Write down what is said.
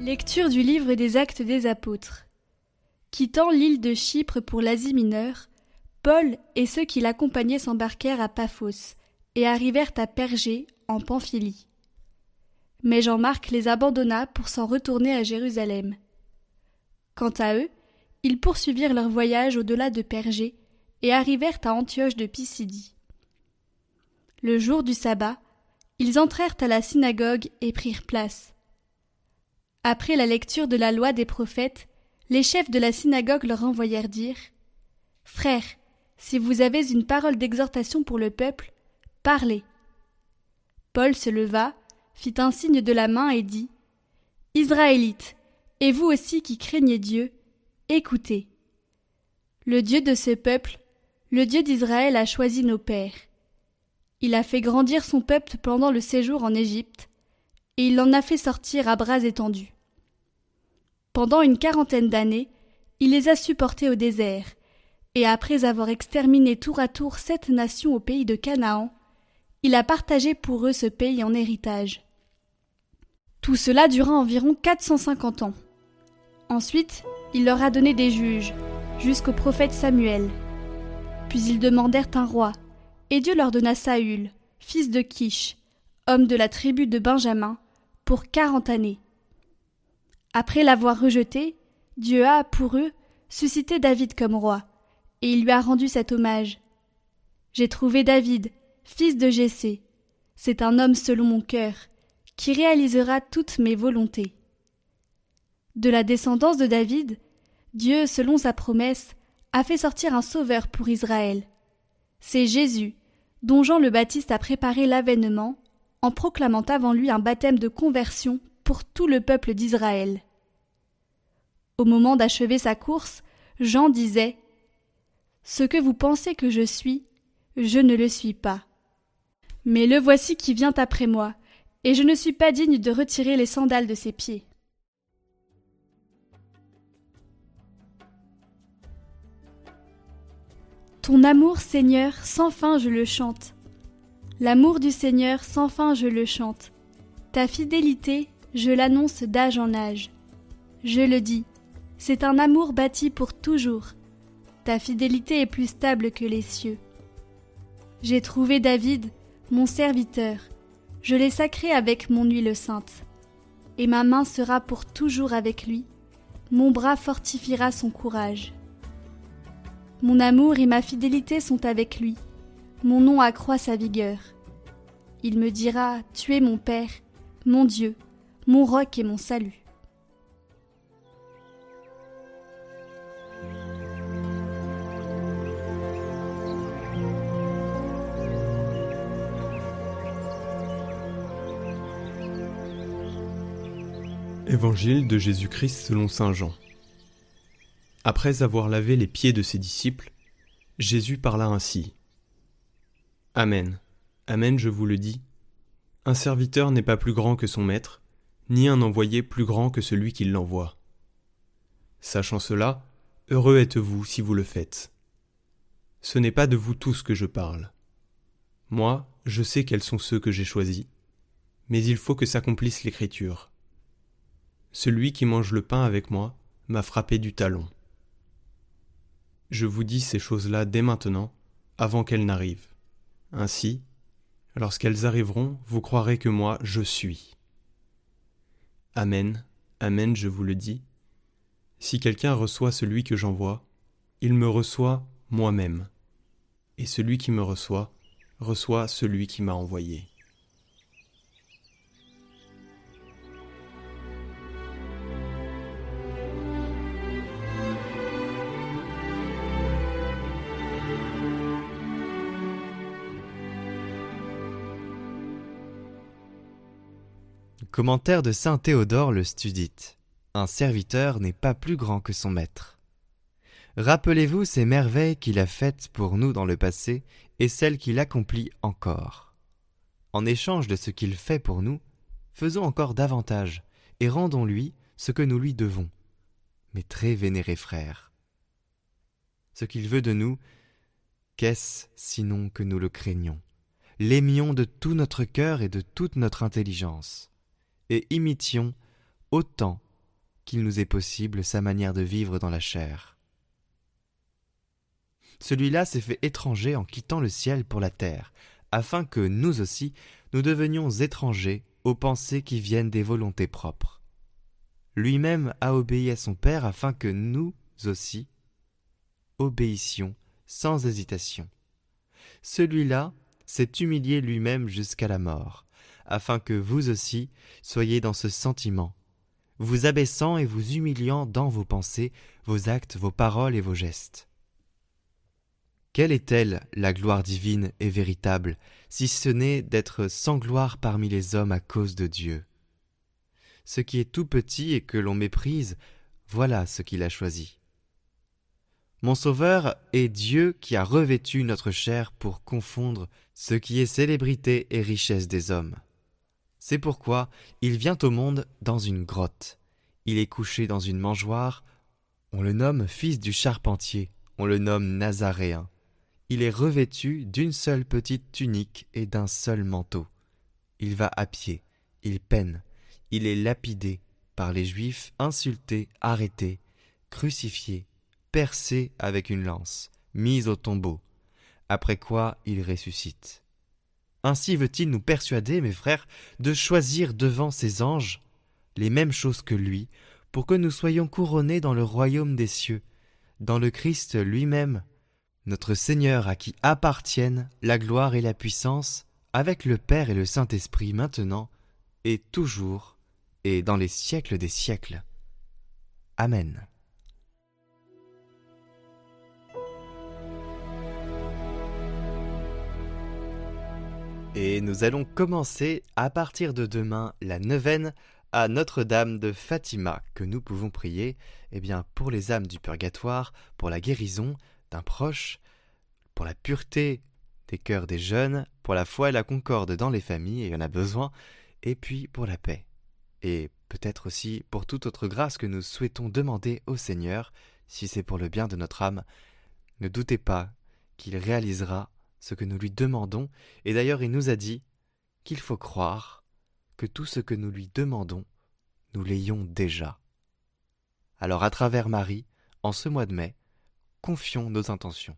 Lecture du livre des Actes des Apôtres. Quittant l'île de Chypre pour l'Asie mineure, Paul et ceux qui l'accompagnaient s'embarquèrent à Paphos et arrivèrent à Pergé en Pamphylie. Mais Jean-Marc les abandonna pour s'en retourner à Jérusalem. Quant à eux, ils poursuivirent leur voyage au-delà de Pergé et arrivèrent à Antioche de Pisidie. Le jour du sabbat, ils entrèrent à la synagogue et prirent place. Après la lecture de la loi des prophètes, les chefs de la synagogue leur envoyèrent dire Frères, si vous avez une parole d'exhortation pour le peuple, parlez. Paul se leva, fit un signe de la main et dit Israélites, et vous aussi qui craignez Dieu, écoutez. Le Dieu de ce peuple, le Dieu d'Israël a choisi nos pères. Il a fait grandir son peuple pendant le séjour en Égypte, et il l'en a fait sortir à bras étendus. Pendant une quarantaine d'années, il les a supportés au désert, et après avoir exterminé tour à tour sept nations au pays de Canaan, il a partagé pour eux ce pays en héritage. Tout cela dura environ 450 ans. Ensuite, il leur a donné des juges, jusqu'au prophète Samuel. Puis ils demandèrent un roi, et Dieu leur donna Saül, fils de Kish, homme de la tribu de Benjamin, pour quarante années. Après l'avoir rejeté, Dieu a, pour eux, suscité David comme roi, et il lui a rendu cet hommage. J'ai trouvé David, fils de Jessé. C'est un homme selon mon cœur, qui réalisera toutes mes volontés. De la descendance de David, Dieu, selon sa promesse, a fait sortir un sauveur pour Israël. C'est Jésus, dont Jean le Baptiste a préparé l'avènement, en proclamant avant lui un baptême de conversion pour tout le peuple d'Israël. Au moment d'achever sa course, Jean disait Ce que vous pensez que je suis, je ne le suis pas. Mais le voici qui vient après moi, et je ne suis pas digne de retirer les sandales de ses pieds. Ton amour, Seigneur, sans fin je le chante. L'amour du Seigneur, sans fin je le chante. Ta fidélité, je l'annonce d'âge en âge. Je le dis, c'est un amour bâti pour toujours. Ta fidélité est plus stable que les cieux. J'ai trouvé David, mon serviteur. Je l'ai sacré avec mon huile sainte. Et ma main sera pour toujours avec lui. Mon bras fortifiera son courage. Mon amour et ma fidélité sont avec lui. Mon nom accroît sa vigueur. Il me dira Tu es mon Père, mon Dieu, mon roc et mon salut. Évangile de Jésus-Christ selon Saint Jean. Après avoir lavé les pieds de ses disciples, Jésus parla ainsi. Amen, Amen, je vous le dis. Un serviteur n'est pas plus grand que son maître, ni un envoyé plus grand que celui qui l'envoie. Sachant cela, heureux êtes-vous si vous le faites. Ce n'est pas de vous tous que je parle. Moi, je sais quels sont ceux que j'ai choisis, mais il faut que s'accomplisse l'Écriture. Celui qui mange le pain avec moi m'a frappé du talon. Je vous dis ces choses-là dès maintenant, avant qu'elles n'arrivent. Ainsi, lorsqu'elles arriveront, vous croirez que moi je suis. Amen, Amen, je vous le dis. Si quelqu'un reçoit celui que j'envoie, il me reçoit moi-même. Et celui qui me reçoit, reçoit celui qui m'a envoyé. Commentaire de saint Théodore le Studite. Un serviteur n'est pas plus grand que son maître. Rappelez-vous ces merveilles qu'il a faites pour nous dans le passé et celles qu'il accomplit encore. En échange de ce qu'il fait pour nous, faisons encore davantage et rendons-lui ce que nous lui devons. Mes très vénérés frères. Ce qu'il veut de nous, qu'est-ce sinon que nous le craignons, l'aimions de tout notre cœur et de toute notre intelligence et imitions autant qu'il nous est possible sa manière de vivre dans la chair. Celui-là s'est fait étranger en quittant le ciel pour la terre, afin que nous aussi nous devenions étrangers aux pensées qui viennent des volontés propres. Lui-même a obéi à son Père afin que nous aussi obéissions sans hésitation. Celui-là s'est humilié lui-même jusqu'à la mort, afin que vous aussi soyez dans ce sentiment, vous abaissant et vous humiliant dans vos pensées, vos actes, vos paroles et vos gestes. Quelle est-elle, la gloire divine et véritable, si ce n'est d'être sans gloire parmi les hommes à cause de Dieu? Ce qui est tout petit et que l'on méprise, voilà ce qu'il a choisi. Mon Sauveur est Dieu qui a revêtu notre chair pour confondre ce qui est célébrité et richesse des hommes. C'est pourquoi il vient au monde dans une grotte. Il est couché dans une mangeoire. On le nomme fils du charpentier, on le nomme Nazaréen il est revêtu d'une seule petite tunique et d'un seul manteau. Il va à pied, il peine, il est lapidé par les Juifs, insulté, arrêté, crucifié, percé avec une lance, mis au tombeau, après quoi il ressuscite. Ainsi veut-il nous persuader, mes frères, de choisir devant ses anges les mêmes choses que lui, pour que nous soyons couronnés dans le royaume des cieux, dans le Christ lui-même, notre Seigneur à qui appartiennent la gloire et la puissance, avec le Père et le Saint-Esprit maintenant, et toujours, et dans les siècles des siècles. Amen. Et nous allons commencer à partir de demain la neuvaine à Notre-Dame de Fatima que nous pouvons prier eh bien pour les âmes du purgatoire, pour la guérison, d'un proche, pour la pureté des cœurs des jeunes, pour la foi et la concorde dans les familles, et il y en a besoin, et puis pour la paix. Et peut-être aussi pour toute autre grâce que nous souhaitons demander au Seigneur, si c'est pour le bien de notre âme. Ne doutez pas qu'il réalisera ce que nous lui demandons, et d'ailleurs il nous a dit qu'il faut croire que tout ce que nous lui demandons, nous l'ayons déjà. Alors à travers Marie, en ce mois de mai, confions nos intentions.